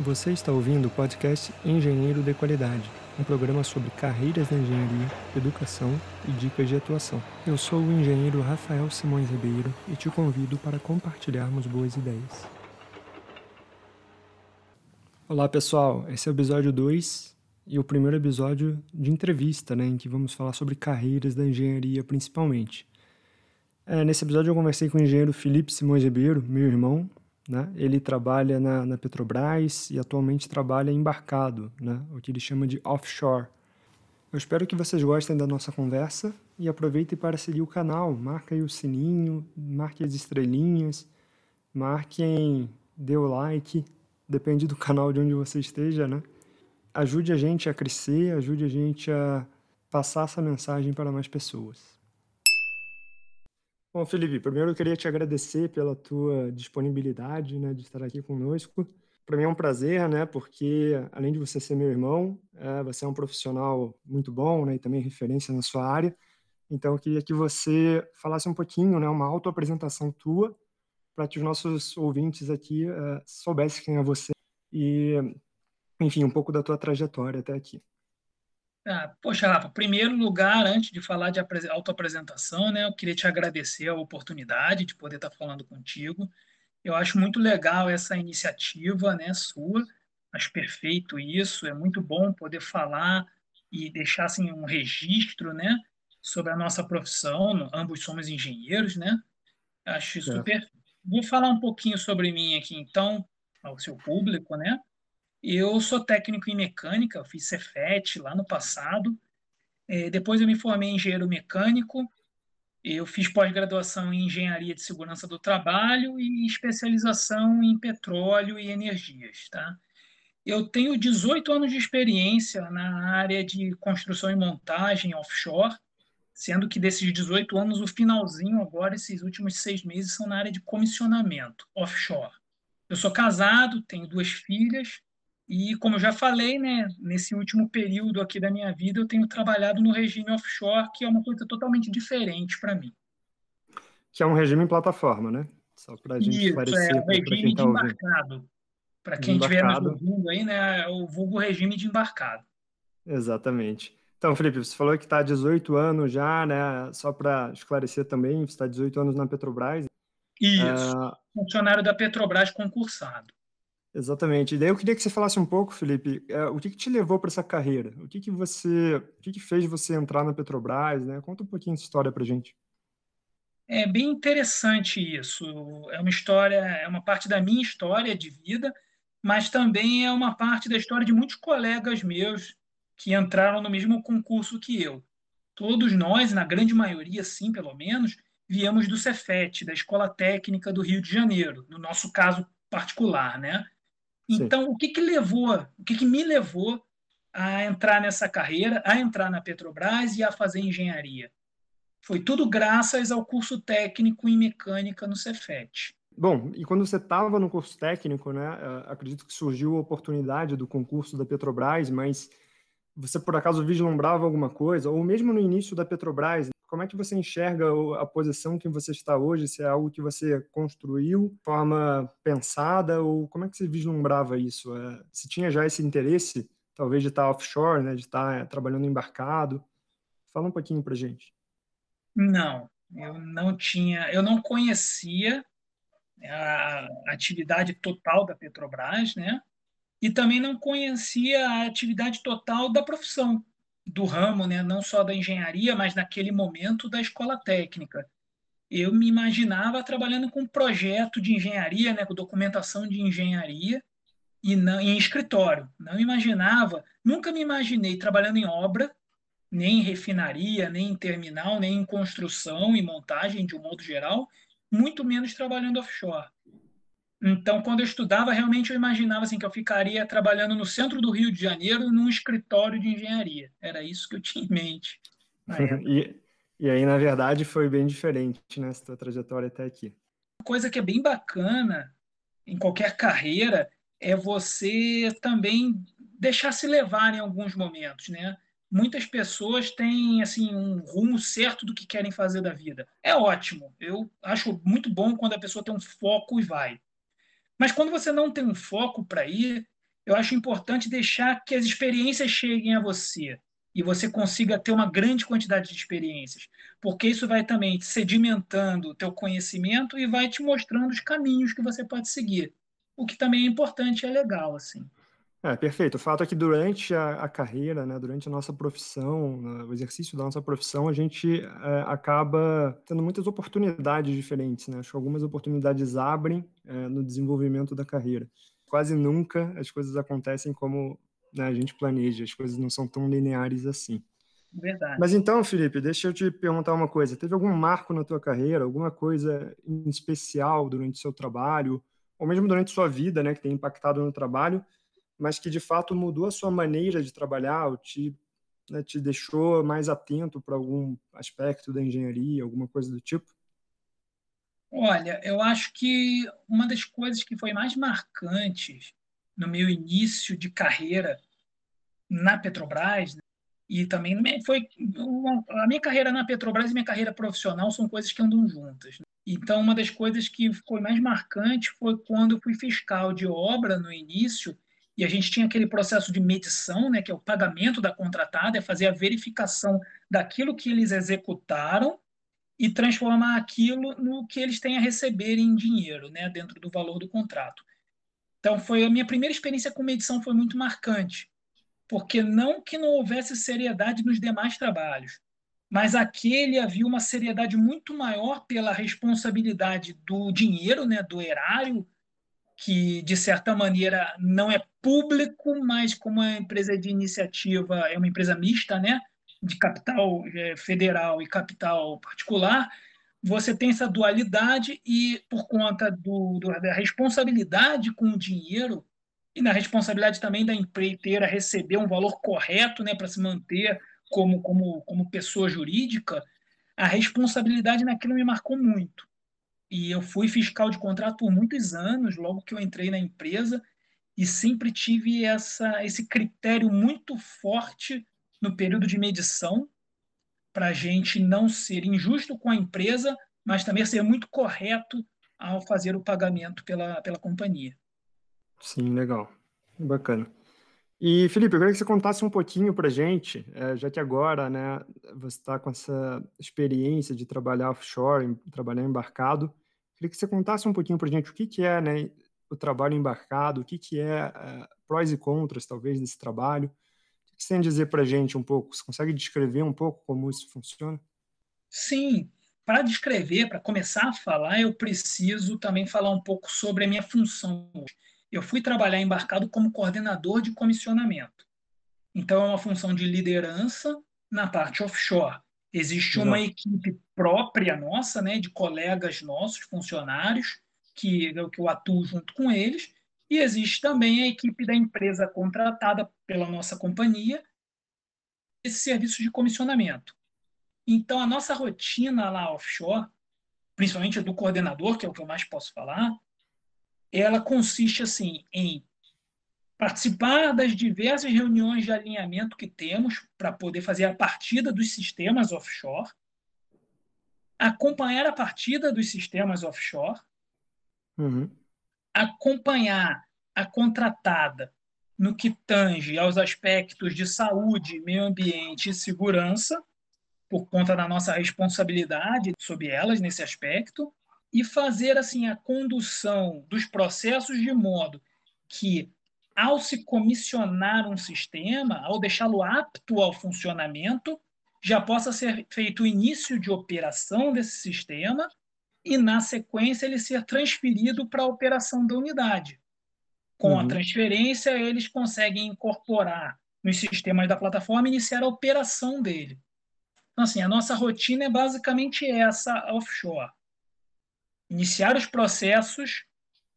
Você está ouvindo o podcast Engenheiro de Qualidade, um programa sobre carreiras na engenharia, educação e dicas de atuação. Eu sou o engenheiro Rafael Simões Ribeiro e te convido para compartilharmos boas ideias. Olá pessoal, esse é o episódio 2 e o primeiro episódio de entrevista, né, em que vamos falar sobre carreiras da engenharia principalmente. É, nesse episódio eu conversei com o engenheiro Felipe Simões Ribeiro, meu irmão, né? Ele trabalha na, na, Petrobras e atualmente trabalha embarcado, né? o que ele chama de offshore. Eu espero que vocês gostem da nossa conversa e aproveitem para seguir o canal. Marquem o sininho, marquem as estrelinhas, marquem, dê o like, depende do canal de onde você esteja, né? Ajude a gente a crescer, ajude a gente a passar essa mensagem para mais pessoas. Bom, Felipe, primeiro eu queria te agradecer pela tua disponibilidade, né, de estar aqui conosco. Para mim é um prazer, né, porque além de você ser meu irmão, é, você é um profissional muito bom, né, e também referência na sua área. Então eu queria que você falasse um pouquinho, né, uma autoapresentação tua, para que os nossos ouvintes aqui é, soubessem quem é você e, enfim, um pouco da tua trajetória até aqui. Ah, poxa, Rafa, primeiro lugar, antes de falar de autoapresentação, né, eu queria te agradecer a oportunidade de poder estar falando contigo. Eu acho muito legal essa iniciativa, né, sua. Acho perfeito isso. É muito bom poder falar e deixar assim um registro, né, sobre a nossa profissão. Ambos somos engenheiros, né? Acho super. É. Vou falar um pouquinho sobre mim aqui, então, ao seu público, né? Eu sou técnico em mecânica, fiz Cefet lá no passado. É, depois eu me formei em engenheiro mecânico. Eu fiz pós-graduação em engenharia de segurança do trabalho e especialização em petróleo e energias, tá? Eu tenho 18 anos de experiência na área de construção e montagem offshore, sendo que desses 18 anos, o finalzinho agora, esses últimos seis meses, são na área de comissionamento offshore. Eu sou casado, tenho duas filhas, e, como eu já falei, né, nesse último período aqui da minha vida, eu tenho trabalhado no regime offshore, que é uma coisa totalmente diferente para mim. Que é um regime em plataforma, né? Só para a gente Isso, esclarecer. É, o regime tá de embarcado. Para quem estiver nos ouvindo aí, né, é o vulgo regime de embarcado. Exatamente. Então, Felipe, você falou que está há 18 anos já, né? Só para esclarecer também, você está 18 anos na Petrobras. Isso, uh... funcionário da Petrobras concursado. Exatamente. E daí eu queria que você falasse um pouco, Felipe, é, o que, que te levou para essa carreira? O que, que você, o que, que fez você entrar na Petrobras, né? Conta um pouquinho essa história para gente. É bem interessante isso. É uma história, é uma parte da minha história de vida, mas também é uma parte da história de muitos colegas meus que entraram no mesmo concurso que eu. Todos nós, na grande maioria, sim, pelo menos, viemos do Cefet, da Escola Técnica do Rio de Janeiro, no nosso caso particular, né? Então, Sim. o que, que levou, o que, que me levou a entrar nessa carreira, a entrar na Petrobras e a fazer engenharia? Foi tudo graças ao curso técnico em mecânica no Cefet. Bom, e quando você estava no curso técnico, né, acredito que surgiu a oportunidade do concurso da Petrobras, mas você por acaso vislumbrava alguma coisa, ou mesmo no início da Petrobras, como é que você enxerga a posição que você está hoje? Se é algo que você construiu de forma pensada ou como é que você vislumbrava isso? É, se tinha já esse interesse, talvez de estar offshore, né, de estar é, trabalhando embarcado? Fala um pouquinho para gente. Não, eu não tinha, eu não conhecia a atividade total da Petrobras, né? E também não conhecia a atividade total da profissão do ramo, né, não só da engenharia, mas naquele momento da escola técnica. Eu me imaginava trabalhando com projeto de engenharia, né, com documentação de engenharia e não, em escritório. Não imaginava, nunca me imaginei trabalhando em obra, nem em refinaria, nem em terminal, nem em construção e montagem de um modo geral, muito menos trabalhando offshore. Então, quando eu estudava, realmente eu imaginava assim que eu ficaria trabalhando no centro do Rio de Janeiro, num escritório de engenharia. Era isso que eu tinha em mente. e, e aí, na verdade, foi bem diferente, né, essa trajetória até aqui. Coisa que é bem bacana em qualquer carreira é você também deixar se levar em alguns momentos, né? Muitas pessoas têm assim um rumo certo do que querem fazer da vida. É ótimo. Eu acho muito bom quando a pessoa tem um foco e vai. Mas quando você não tem um foco para ir, eu acho importante deixar que as experiências cheguem a você e você consiga ter uma grande quantidade de experiências, porque isso vai também sedimentando o teu conhecimento e vai te mostrando os caminhos que você pode seguir, o que também é importante e é legal, assim. É, perfeito. O fato é que durante a, a carreira, né, durante a nossa profissão, né, o exercício da nossa profissão, a gente é, acaba tendo muitas oportunidades diferentes, né? Acho que algumas oportunidades abrem é, no desenvolvimento da carreira. Quase nunca as coisas acontecem como né, a gente planeja, as coisas não são tão lineares assim. Verdade. Mas então, Felipe, deixa eu te perguntar uma coisa. Teve algum marco na tua carreira, alguma coisa em especial durante o seu trabalho, ou mesmo durante sua vida, né, que tem impactado no trabalho, mas que de fato mudou a sua maneira de trabalhar, ou te, né, te deixou mais atento para algum aspecto da engenharia, alguma coisa do tipo? Olha, eu acho que uma das coisas que foi mais marcantes no meu início de carreira na Petrobras, né, e também foi a minha carreira na Petrobras e minha carreira profissional são coisas que andam juntas. Né? Então, uma das coisas que foi mais marcante foi quando eu fui fiscal de obra no início e a gente tinha aquele processo de medição, né, que é o pagamento da contratada, é fazer a verificação daquilo que eles executaram e transformar aquilo no que eles têm a receber em dinheiro, né, dentro do valor do contrato. Então, foi a minha primeira experiência com medição foi muito marcante, porque não que não houvesse seriedade nos demais trabalhos, mas aquele havia uma seriedade muito maior pela responsabilidade do dinheiro, né, do erário, que de certa maneira não é público, mas como é empresa de iniciativa, é uma empresa mista, né, de capital é, federal e capital particular, você tem essa dualidade e por conta do, do, da responsabilidade com o dinheiro e na responsabilidade também da empreiteira receber um valor correto, né, para se manter como, como, como pessoa jurídica, a responsabilidade naquilo me marcou muito. E eu fui fiscal de contrato por muitos anos, logo que eu entrei na empresa, e sempre tive essa, esse critério muito forte no período de medição, para a gente não ser injusto com a empresa, mas também ser muito correto ao fazer o pagamento pela, pela companhia. Sim, legal. Bacana. E, Felipe, eu queria que você contasse um pouquinho para a gente, é, já que agora né, você está com essa experiência de trabalhar offshore, trabalhar embarcado, Queria que você contasse um pouquinho para a gente o que, que é né, o trabalho embarcado, o que, que é uh, prós e contras, talvez, desse trabalho. O que você tem a dizer para a gente um pouco? Você consegue descrever um pouco como isso funciona? Sim. Para descrever, para começar a falar, eu preciso também falar um pouco sobre a minha função. Eu fui trabalhar embarcado como coordenador de comissionamento. Então, é uma função de liderança na parte offshore. Existe uma Não. equipe própria nossa, né, de colegas nossos, funcionários, que, que eu atuo junto com eles, e existe também a equipe da empresa contratada pela nossa companhia, esse serviço de comissionamento. Então, a nossa rotina lá offshore, principalmente do coordenador, que é o que eu mais posso falar, ela consiste assim em participar das diversas reuniões de alinhamento que temos para poder fazer a partida dos sistemas offshore, acompanhar a partida dos sistemas offshore, uhum. acompanhar a contratada no que tange aos aspectos de saúde, meio ambiente e segurança, por conta da nossa responsabilidade sobre elas nesse aspecto, e fazer assim a condução dos processos de modo que ao se comissionar um sistema, ao deixá-lo apto ao funcionamento, já possa ser feito o início de operação desse sistema e, na sequência, ele ser transferido para a operação da unidade. Com uhum. a transferência, eles conseguem incorporar nos sistemas da plataforma e iniciar a operação dele. Então, assim, a nossa rotina é basicamente essa offshore. Iniciar os processos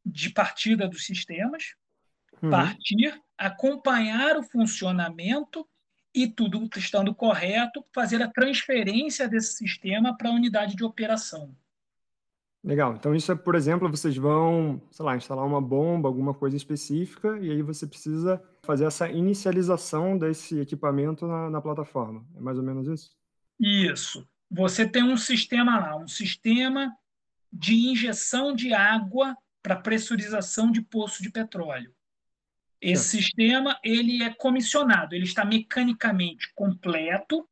de partida dos sistemas, uhum. partir, acompanhar o funcionamento e tudo estando correto, fazer a transferência desse sistema para a unidade de operação. Legal. Então, isso é, por exemplo, vocês vão, sei lá, instalar uma bomba, alguma coisa específica, e aí você precisa fazer essa inicialização desse equipamento na, na plataforma. É mais ou menos isso? Isso. Você tem um sistema lá, um sistema de injeção de água para pressurização de poço de petróleo. Esse sistema ele é comissionado, ele está mecanicamente completo,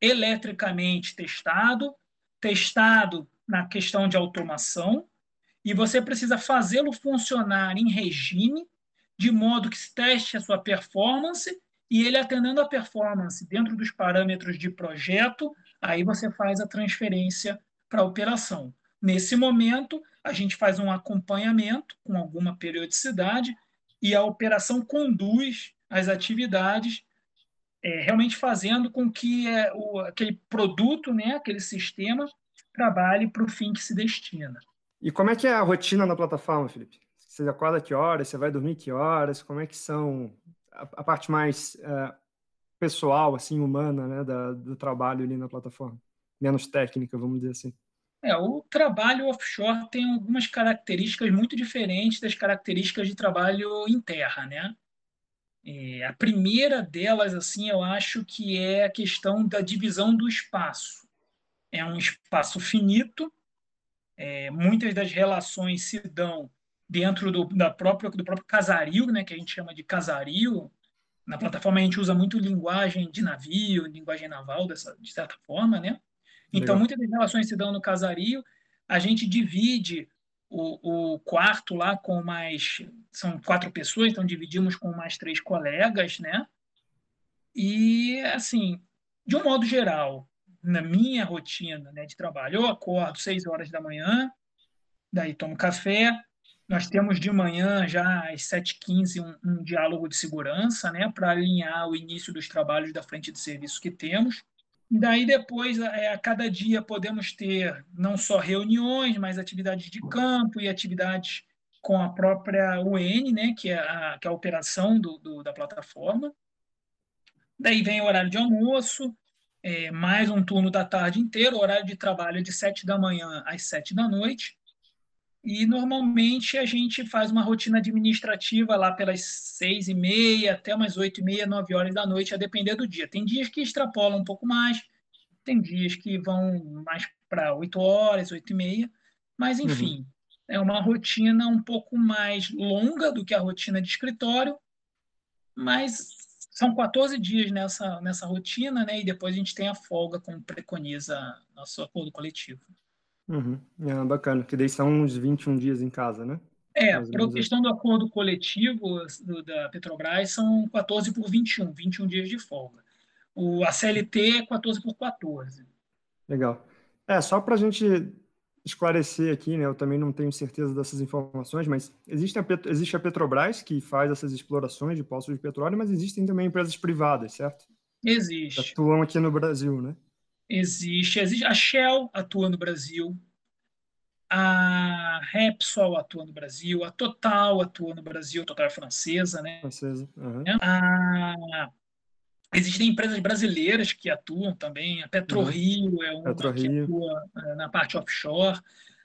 eletricamente testado, testado na questão de automação, e você precisa fazê-lo funcionar em regime, de modo que se teste a sua performance, e ele atendendo a performance dentro dos parâmetros de projeto, aí você faz a transferência para a operação. Nesse momento, a gente faz um acompanhamento com alguma periodicidade e a operação conduz as atividades, é, realmente fazendo com que é, o, aquele produto, né, aquele sistema, trabalhe para o fim que se destina. E como é que é a rotina na plataforma, Felipe? Você acorda que horas? Você vai dormir que horas? Como é que são a, a parte mais é, pessoal, assim, humana, né, da, do trabalho ali na plataforma? Menos técnica, vamos dizer assim. É, o trabalho offshore tem algumas características muito diferentes das características de trabalho em terra, né? É, a primeira delas, assim, eu acho que é a questão da divisão do espaço. É um espaço finito, é, muitas das relações se dão dentro do, da própria, do próprio casario, né, que a gente chama de casario. Na plataforma a gente usa muito linguagem de navio, linguagem naval, dessa, de certa forma, né? Então, Legal. muitas das relações se dão no casario. A gente divide o, o, quarto lá com mais. São quatro pessoas, então dividimos com mais três colegas, né? E, assim, de um modo geral, na minha rotina né, de trabalho, eu acordo seis horas da manhã, daí tomo café. Nós temos de manhã, já às 7h15, um, um diálogo de segurança, né, para alinhar o início dos trabalhos da frente de serviço que temos. Daí depois, é, a cada dia, podemos ter não só reuniões, mas atividades de campo e atividades com a própria UN, né, que é a, que é a operação do, do, da plataforma. Daí vem o horário de almoço, é, mais um turno da tarde inteiro, horário de trabalho é de 7 da manhã às 7 da noite. E normalmente a gente faz uma rotina administrativa lá pelas seis e meia até umas oito e meia, nove horas da noite, a depender do dia. Tem dias que extrapolam um pouco mais, tem dias que vão mais para oito horas, oito e meia, mas uhum. enfim, uhum. é uma rotina um pouco mais longa do que a rotina de escritório, mas são 14 dias nessa, nessa rotina, né? E depois a gente tem a folga, como preconiza nosso acordo coletivo. Uhum. É, bacana, que daí são uns 21 dias em casa, né? É, para a questão do acordo coletivo do, da Petrobras, são 14 por 21, 21 dias de folga. O, a CLT é 14 por 14. Legal. É, só para a gente esclarecer aqui, né? Eu também não tenho certeza dessas informações, mas existe a, existe a Petrobras que faz essas explorações de poços de petróleo, mas existem também empresas privadas, certo? Existe. Que atuam aqui no Brasil, né? Existe, existe. A Shell atua no Brasil, a Repsol atua no Brasil, a Total atua no Brasil, a Total é francesa, né? Francesa. Uhum. A... Existem empresas brasileiras que atuam também, a PetroRio uhum. é uma PetroRio. que atua é, na parte offshore,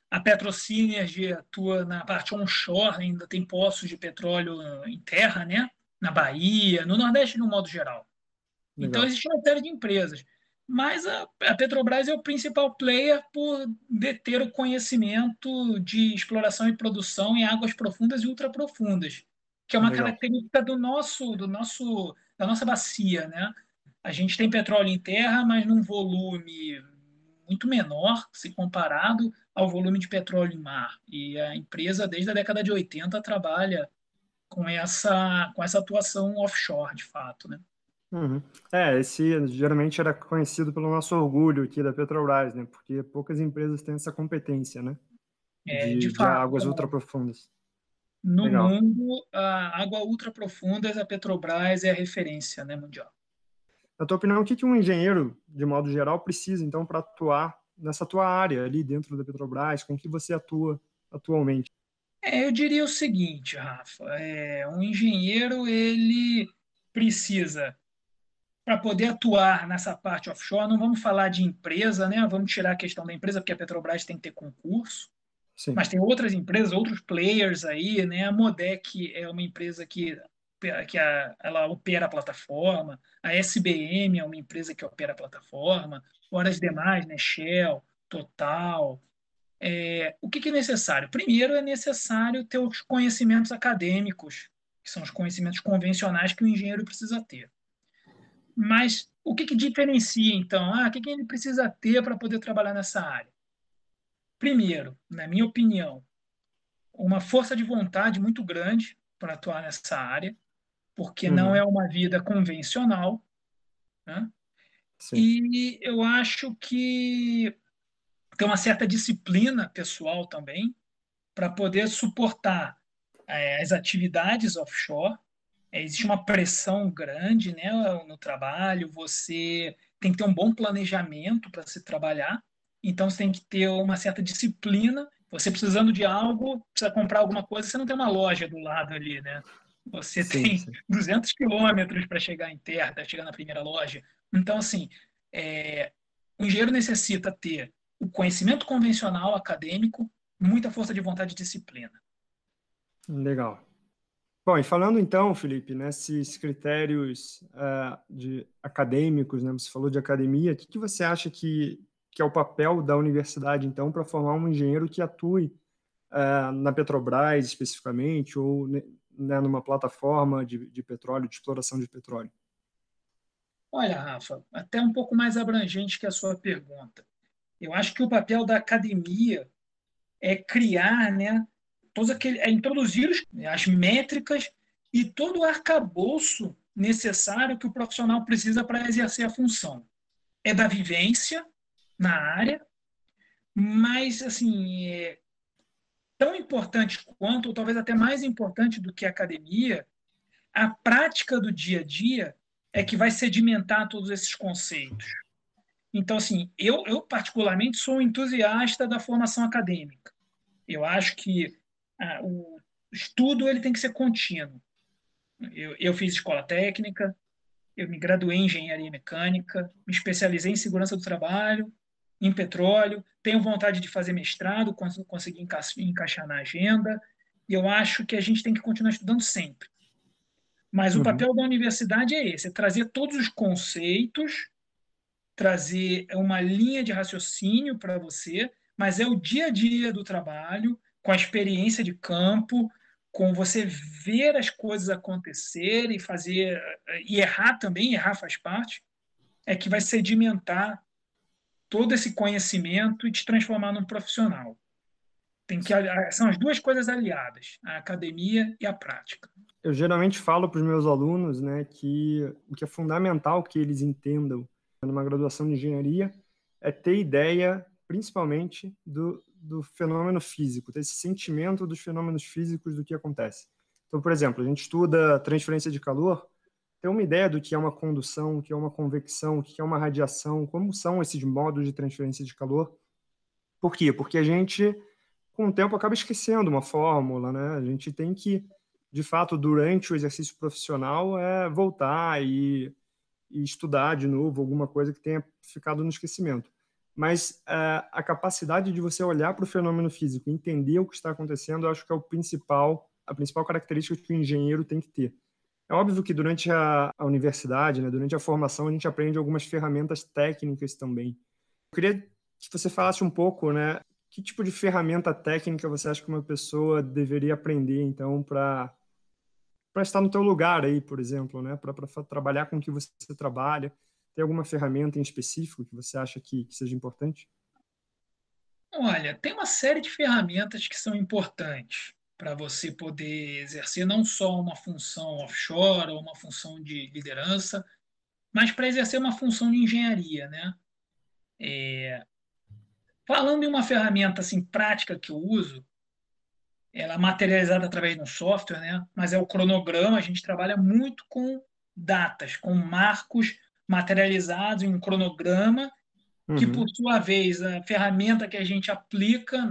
a PetroSynergy atua na parte onshore, ainda tem poços de petróleo em terra, né? Na Bahia, no Nordeste, no modo geral. Então, Legal. Então, existe uma série de empresas mas a, a, Petrobras é o principal player por deter o conhecimento de exploração e produção em águas profundas e ultraprofundas, que é uma Legal. característica do nosso, do nosso, da nossa bacia, né? A gente tem petróleo em terra, mas num volume muito menor se comparado ao volume de petróleo em mar. E a empresa, desde a década de 80, trabalha com essa, com essa atuação offshore, de fato, né? Uhum. É, esse geralmente era conhecido pelo nosso orgulho aqui da Petrobras, né? Porque poucas empresas têm essa competência, né? É, de, de, fato, de águas ultraprofundas. No Legal. mundo, a água ultraprofundas, a Petrobras é a referência né, mundial. Na tua opinião, o que, que um engenheiro, de modo geral, precisa, então, para atuar nessa tua área ali dentro da Petrobras? Com que você atua atualmente? É, eu diria o seguinte, Rafa, é, um engenheiro, ele precisa para poder atuar nessa parte offshore, não vamos falar de empresa, né? Vamos tirar a questão da empresa, porque a Petrobras tem que ter concurso. Sim. Mas tem outras empresas, outros players aí, né? A Modec é uma empresa que, que a, ela opera a plataforma, a SBM é uma empresa que opera a plataforma, fora as demais, né? Shell, Total. É, o que, que é necessário? Primeiro, é necessário ter os conhecimentos acadêmicos que que são os conhecimentos convencionais que o engenheiro precisa ter. Mas o que, que diferencia, então? Ah, o que, que ele precisa ter para poder trabalhar nessa área? Primeiro, na minha opinião, uma força de vontade muito grande para atuar nessa área, porque uhum. não é uma vida convencional. Né? E eu acho que tem uma certa disciplina pessoal também para poder suportar é, as atividades offshore. É, existe uma pressão grande né, no trabalho, você tem que ter um bom planejamento para se trabalhar, então você tem que ter uma certa disciplina. Você precisando de algo, precisa comprar alguma coisa, você não tem uma loja do lado ali, né? Você sim, tem sim. 200 quilômetros para chegar em terra, para chegar na primeira loja. Então, assim, é, o engenheiro necessita ter o conhecimento convencional acadêmico, muita força de vontade e disciplina. Legal. Bom, e falando então, Felipe, nesses critérios uh, de acadêmicos, né? Você falou de academia, o que, que você acha que, que é o papel da universidade, então, para formar um engenheiro que atue uh, na Petrobras especificamente, ou né, numa plataforma de, de petróleo, de exploração de petróleo? Olha, Rafa, até um pouco mais abrangente que a sua pergunta. Eu acho que o papel da academia é criar, né, todos aquele, é introduzir as métricas e todo o arcabouço necessário que o profissional precisa para exercer a função. É da vivência na área, mas assim é tão importante quanto, ou talvez até mais importante do que a academia, a prática do dia a dia é que vai sedimentar todos esses conceitos. Então, assim, eu, eu particularmente sou um entusiasta da formação acadêmica. Eu acho que ah, o estudo ele tem que ser contínuo. Eu, eu fiz escola técnica, eu me graduei em engenharia mecânica, me especializei em segurança do trabalho, em petróleo, tenho vontade de fazer mestrado, conseguir encaixar na agenda, e eu acho que a gente tem que continuar estudando sempre. Mas uhum. o papel da universidade é esse: é trazer todos os conceitos, trazer uma linha de raciocínio para você, mas é o dia a dia do trabalho, com a experiência de campo, com você ver as coisas acontecer e fazer e errar também, errar faz parte, é que vai sedimentar todo esse conhecimento e te transformar num profissional. Tem que são as duas coisas aliadas, a academia e a prática eu geralmente falo para os meus alunos né, que o que é fundamental que eles entendam numa graduação de engenharia é ter ideia, principalmente, do, do fenômeno físico, ter esse sentimento dos fenômenos físicos do que acontece. Então, por exemplo, a gente estuda transferência de calor, ter uma ideia do que é uma condução, o que é uma convecção, o que é uma radiação, como são esses modos de transferência de calor. Por quê? Porque a gente, com o tempo, acaba esquecendo uma fórmula, né? A gente tem que de fato, durante o exercício profissional, é voltar e, e estudar de novo alguma coisa que tenha ficado no esquecimento. Mas é, a capacidade de você olhar para o fenômeno físico, entender o que está acontecendo, eu acho que é o principal, a principal característica que o engenheiro tem que ter. É óbvio que durante a, a universidade, né, durante a formação, a gente aprende algumas ferramentas técnicas também. Eu queria que você falasse um pouco, né, que tipo de ferramenta técnica você acha que uma pessoa deveria aprender, então, para para estar no teu lugar aí, por exemplo, né? Para trabalhar com o que você trabalha. Tem alguma ferramenta em específico que você acha que, que seja importante? Olha, tem uma série de ferramentas que são importantes para você poder exercer não só uma função offshore ou uma função de liderança, mas para exercer uma função de engenharia, né? É... Falando em uma ferramenta assim prática que eu uso, ela é materializada através de um software, né? mas é o cronograma, a gente trabalha muito com datas, com marcos materializados em um cronograma, uhum. que por sua vez a ferramenta que a gente aplica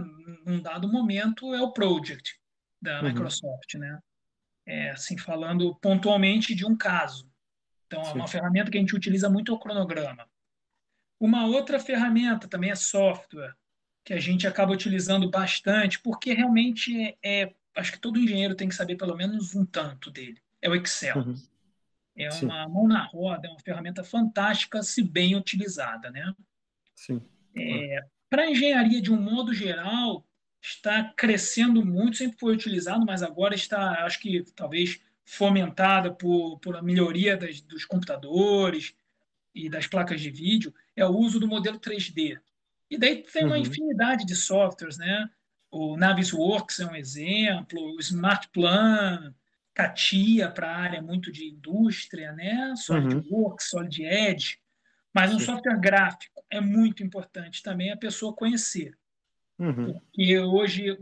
num dado momento é o Project da uhum. Microsoft, né? É, assim, falando pontualmente de um caso. Então, Sim. é uma ferramenta que a gente utiliza muito é o cronograma. Uma outra ferramenta também é software, que a gente acaba utilizando bastante, porque realmente é, é, acho que todo engenheiro tem que saber pelo menos um tanto dele. É o Excel. Uhum. É Sim. uma mão na roda, é uma ferramenta fantástica se bem utilizada, né? Sim. É, Para a engenharia de um modo geral, está crescendo muito, sempre foi utilizado, mas agora está, acho que talvez fomentada por, por a melhoria das, dos computadores e das placas de vídeo é o uso do modelo 3D. E daí tem uma uhum. infinidade de softwares, né? O Navisworks é um exemplo, o SmartPlan, CATIA para a área muito de indústria, né? SolidWorks, uhum. SolidEdge. Edge. Mas um Sim. software gráfico é muito importante também a pessoa conhecer. Uhum. Porque hoje,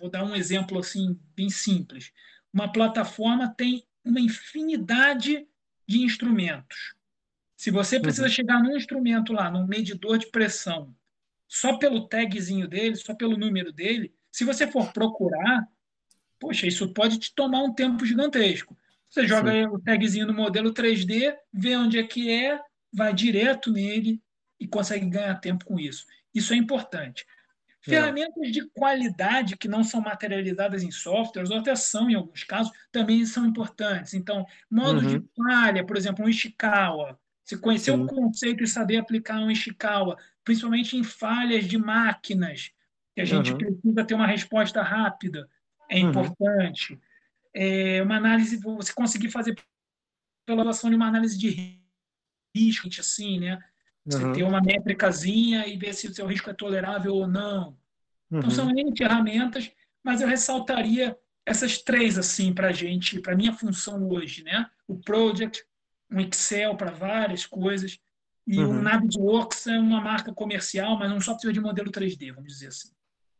vou dar um exemplo assim bem simples. Uma plataforma tem uma infinidade de instrumentos. Se você precisa uhum. chegar num instrumento lá, num medidor de pressão, só pelo tagzinho dele, só pelo número dele, se você for procurar, poxa, isso pode te tomar um tempo gigantesco. Você joga Sim. o tagzinho no modelo 3D, vê onde é que é, vai direto nele e consegue ganhar tempo com isso. Isso é importante. É. Ferramentas de qualidade que não são materializadas em softwares, ou até são em alguns casos, também são importantes. Então, modo uhum. de falha, por exemplo, um Ishikawa. Se conhecer Sim. o conceito e saber aplicar um Ishikawa, principalmente em falhas de máquinas, que a gente uhum. precisa ter uma resposta rápida, é uhum. importante. É uma análise, você conseguir fazer pela relação de uma análise de risco, assim, né? Você uhum. ter uma métricazinha e ver se o seu risco é tolerável ou não. Então, uhum. Então, são N ferramentas, mas eu ressaltaria essas três, assim, para a gente, para minha função hoje, né? O Project, um Excel para várias coisas, e uhum. o Navisworks é uma marca comercial, mas um software de modelo 3D, vamos dizer assim.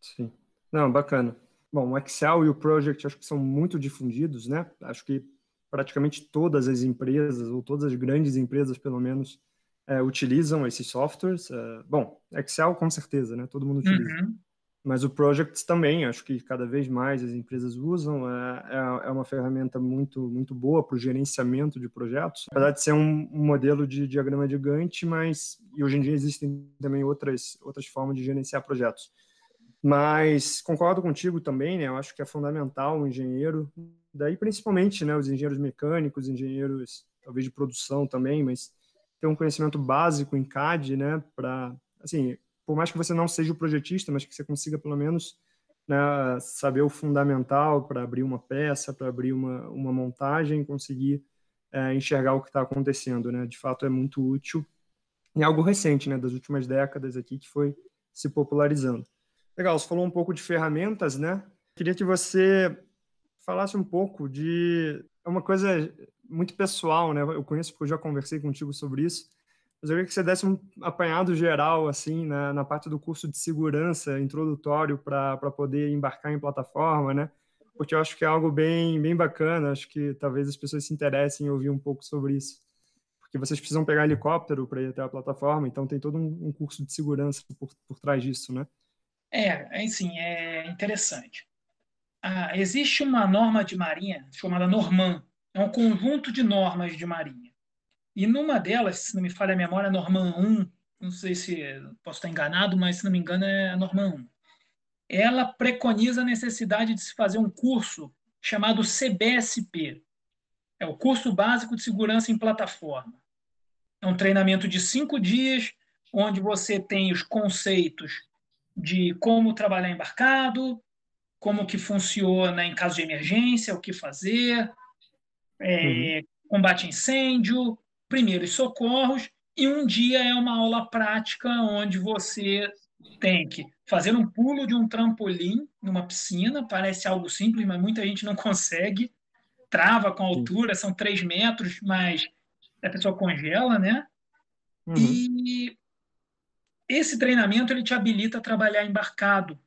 Sim. Não, bacana. Bom, o Excel e o Project acho que são muito difundidos, né? Acho que praticamente todas as empresas, ou todas as grandes empresas, pelo menos, é, utilizam esses softwares. É, bom, Excel com certeza, né? Todo mundo utiliza. Uhum. Mas o Projects também, acho que cada vez mais as empresas usam. É, é, é uma ferramenta muito, muito boa para o gerenciamento de projetos. Apesar de ser um, um, modelo de diagrama de Gantt, mas e hoje em dia existem também outras, outras formas de gerenciar projetos. Mas concordo contigo também, né? Eu acho que é fundamental o engenheiro, daí principalmente, né, os engenheiros mecânicos, engenheiros talvez de produção também, mas ter um conhecimento básico em CAD, né, para, assim, por mais que você não seja o projetista, mas que você consiga pelo menos né, saber o fundamental para abrir uma peça, para abrir uma, uma montagem, conseguir é, enxergar o que está acontecendo, né? De fato é muito útil e algo recente, né, das últimas décadas aqui que foi se popularizando. Legal, você falou um pouco de ferramentas, né? Queria que você falasse um pouco de é uma coisa muito pessoal, né? Eu conheço porque eu já conversei contigo sobre isso. Mas eu queria que você desse um apanhado geral, assim, na, na parte do curso de segurança introdutório para poder embarcar em plataforma, né? Porque eu acho que é algo bem, bem bacana. Acho que talvez as pessoas se interessem em ouvir um pouco sobre isso. Porque vocês precisam pegar helicóptero para ir até a plataforma, então tem todo um, um curso de segurança por, por trás disso, né? É, assim, é interessante. Ah, existe uma norma de marinha chamada Norman, é um conjunto de normas de marinha. E numa delas, se não me falha a memória, a Norman 1, não sei se posso estar enganado, mas se não me engano é a Norman 1. Ela preconiza a necessidade de se fazer um curso chamado CBSP. É o curso básico de segurança em plataforma. É um treinamento de cinco dias, onde você tem os conceitos de como trabalhar embarcado, como que funciona em caso de emergência, o que fazer, é, uhum. combate a incêndio, primeiros socorros, e um dia é uma aula prática onde você tem que fazer um pulo de um trampolim numa piscina, parece algo simples, mas muita gente não consegue, trava com a altura, são três metros, mas a pessoa congela, né? Uhum. E esse treinamento ele te habilita a trabalhar embarcado,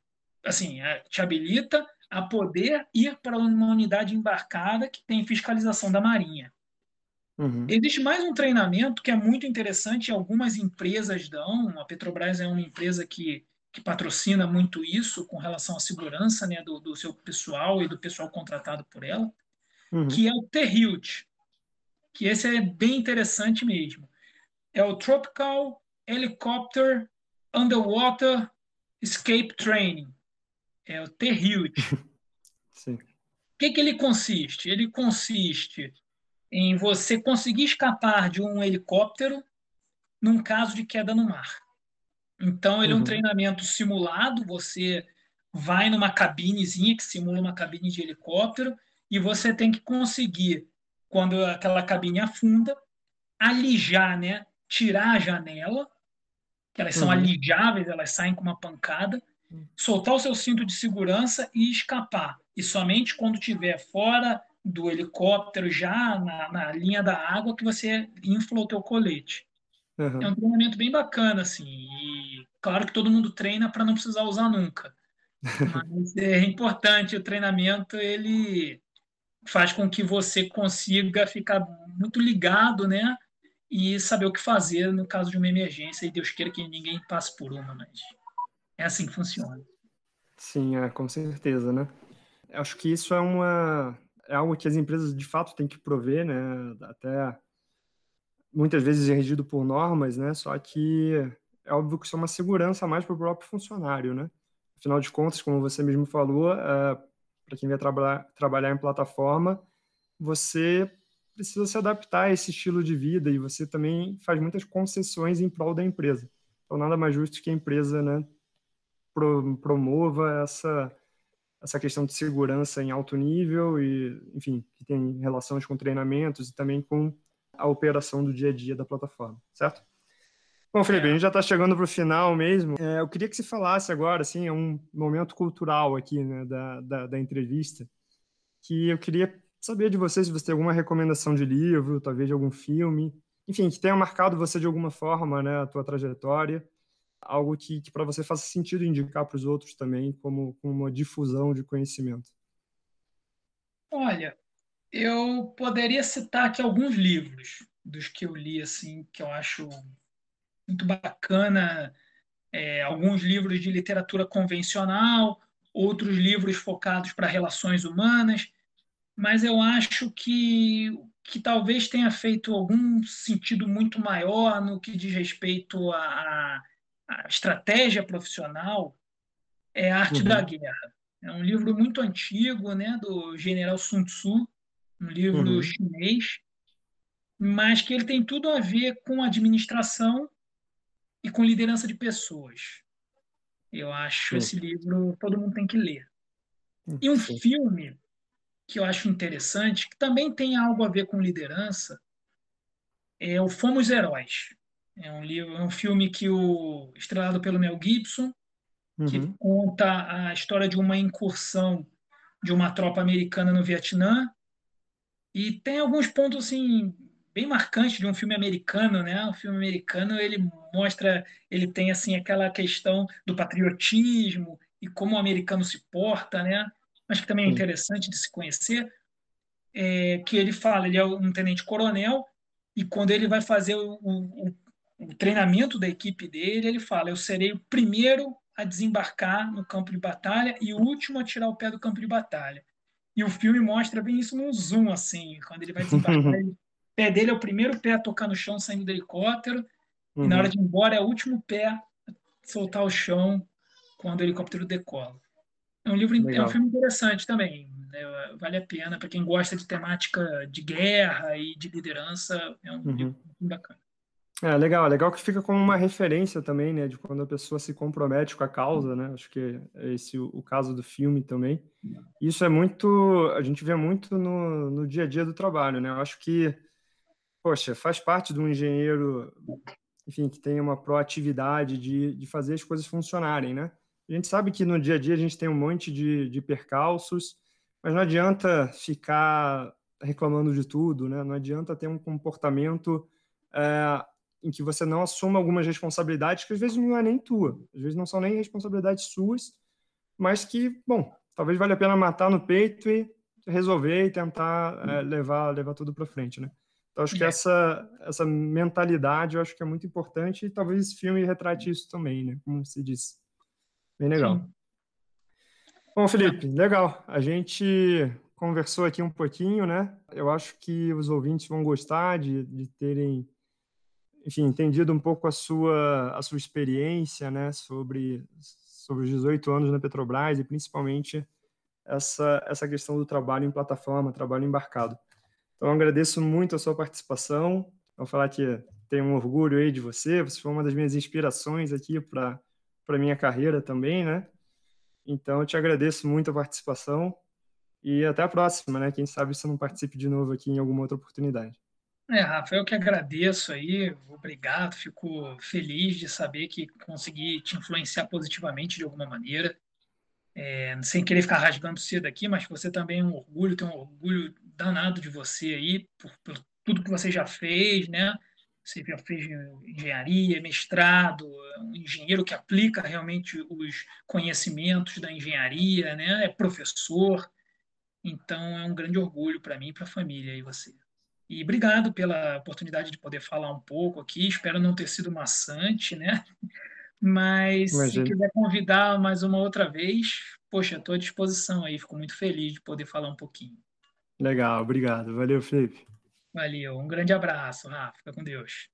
assim, é, te habilita a poder ir para uma unidade embarcada que tem fiscalização da Marinha. Uhum. Existe mais um treinamento que é muito interessante, algumas empresas dão, a Petrobras é uma empresa que, que patrocina muito isso com relação à segurança né, do, do seu pessoal e do pessoal contratado por ela, uhum. que é o THILT, que esse é bem interessante mesmo. É o Tropical Helicopter Underwater Escape Training é o. Sim. O que, que ele consiste? Ele consiste em você conseguir escapar de um helicóptero num caso de queda no mar. Então, ele uhum. é um uhum. treinamento simulado, você vai numa cabinezinha que simula uma cabine de helicóptero e você tem que conseguir, quando aquela cabine afunda, alijar, né? tirar a janela, que elas são uhum. alijáveis, elas saem com uma pancada, soltar o seu cinto de segurança e escapar. E somente quando tiver fora do helicóptero, já na, na linha da água, que você infla o teu colete. Uhum. É um treinamento bem bacana, assim. E claro que todo mundo treina para não precisar usar nunca. Mas é importante o treinamento, ele faz com que você consiga ficar muito ligado, né? E saber o que fazer no caso de uma emergência. E Deus queira que ninguém passe por uma, mas é assim que funciona. Sim, é, com certeza, né? Acho que isso é uma é algo que as empresas de fato têm que prover, né? Até muitas vezes é regido por normas, né? Só que é óbvio que isso é uma segurança a mais para o próprio funcionário, né? Afinal de contas, como você mesmo falou, é, para quem vai trabalhar, trabalhar em plataforma, você precisa se adaptar a esse estilo de vida e você também faz muitas concessões em prol da empresa. Então, nada mais justo que a empresa né, promova essa, essa questão de segurança em alto nível e, enfim, que tem relações com treinamentos e também com a operação do dia a dia da plataforma, certo? Bom, Felipe, a gente já está chegando para o final mesmo. É, eu queria que você falasse agora, assim, é um momento cultural aqui né, da, da, da, entrevista, que eu queria saber de você se você tem alguma recomendação de livro, talvez de algum filme, enfim, que tenha marcado você de alguma forma, né, a tua trajetória, algo que, que para você faça sentido indicar para os outros também, como, como uma difusão de conhecimento. Olha, eu poderia citar aqui alguns livros dos que eu li, assim, que eu acho muito bacana, é, alguns livros de literatura convencional, outros livros focados para relações humanas, mas eu acho que que talvez tenha feito algum sentido muito maior no que diz respeito à, à estratégia profissional é a Arte uhum. da Guerra. É um livro muito antigo, né, do general Sun Tzu, um livro uhum. chinês, mas que ele tem tudo a ver com administração e com liderança de pessoas. Eu acho Sim. esse livro todo mundo tem que ler. E um Sim. filme que eu acho interessante, que também tem algo a ver com liderança, é o Fomos Heróis. É um livro, é um filme que o estrelado pelo Mel Gibson, uhum. que conta a história de uma incursão de uma tropa americana no Vietnã. E tem alguns pontos assim bem marcante de um filme americano, né? O filme americano ele mostra, ele tem assim aquela questão do patriotismo e como o americano se porta, né? Mas que também é interessante de se conhecer, é, que ele fala, ele é um tenente coronel e quando ele vai fazer o, o, o treinamento da equipe dele, ele fala: eu serei o primeiro a desembarcar no campo de batalha e o último a tirar o pé do campo de batalha. E o filme mostra bem isso num zoom, assim, quando ele vai desembarcar, ele pé dele é o primeiro pé a tocar no chão saindo do helicóptero, uhum. e na hora uhum. de ir embora é o último pé a soltar o chão quando o helicóptero decola. É um livro, Legal. é um filme interessante também. Né? Vale a pena para quem gosta de temática de guerra e de liderança. É um uhum. livro bacana. É legal, é legal que fica como uma referência também, né, de quando a pessoa se compromete com a causa, né? Acho que é esse o, caso do filme também. Isso é muito, a gente vê muito no, no dia a dia do trabalho, né? Eu acho que poxa, faz parte de um engenheiro, enfim, que tenha uma proatividade de, de fazer as coisas funcionarem, né? A gente sabe que no dia a dia a gente tem um monte de, de percalços, mas não adianta ficar reclamando de tudo, né? Não adianta ter um comportamento é, em que você não assuma algumas responsabilidades que às vezes não é nem tua, às vezes não são nem responsabilidades suas, mas que, bom, talvez valha a pena matar no peito e resolver e tentar é, levar levar tudo para frente, né? Então, acho que é. essa, essa mentalidade eu acho que é muito importante e talvez esse filme retrate isso também, né? Como se disse. Bem legal. Sim. Bom, Felipe, legal. A gente conversou aqui um pouquinho, né? Eu acho que os ouvintes vão gostar de, de terem, enfim, entendido um pouco a sua, a sua experiência, né? Sobre, sobre os 18 anos na Petrobras e principalmente essa, essa questão do trabalho em plataforma, trabalho embarcado. Então, agradeço muito a sua participação. Vou falar que tenho um orgulho aí de você. Você foi uma das minhas inspirações aqui para a minha carreira também, né? Então, eu te agradeço muito a participação E até a próxima, né? Quem sabe você não participe de novo aqui em alguma outra oportunidade. É, Rafa, eu que agradeço aí, obrigado, fico feliz de saber que consegui te influenciar positivamente de alguma maneira, é, sem querer ficar rasgando cedo aqui, mas você também é um orgulho, tem um orgulho danado de você aí, por, por tudo que você já fez, né? Você já fez engenharia, mestrado, um engenheiro que aplica realmente os conhecimentos da engenharia, né? É professor, então é um grande orgulho para mim e para a família e você. E obrigado pela oportunidade de poder falar um pouco aqui. Espero não ter sido maçante, né? Mas Imagina. se quiser convidar mais uma outra vez, poxa, estou à disposição aí. Fico muito feliz de poder falar um pouquinho. Legal, obrigado. Valeu, Felipe. Valeu. Um grande abraço, Rafa. Fica com Deus.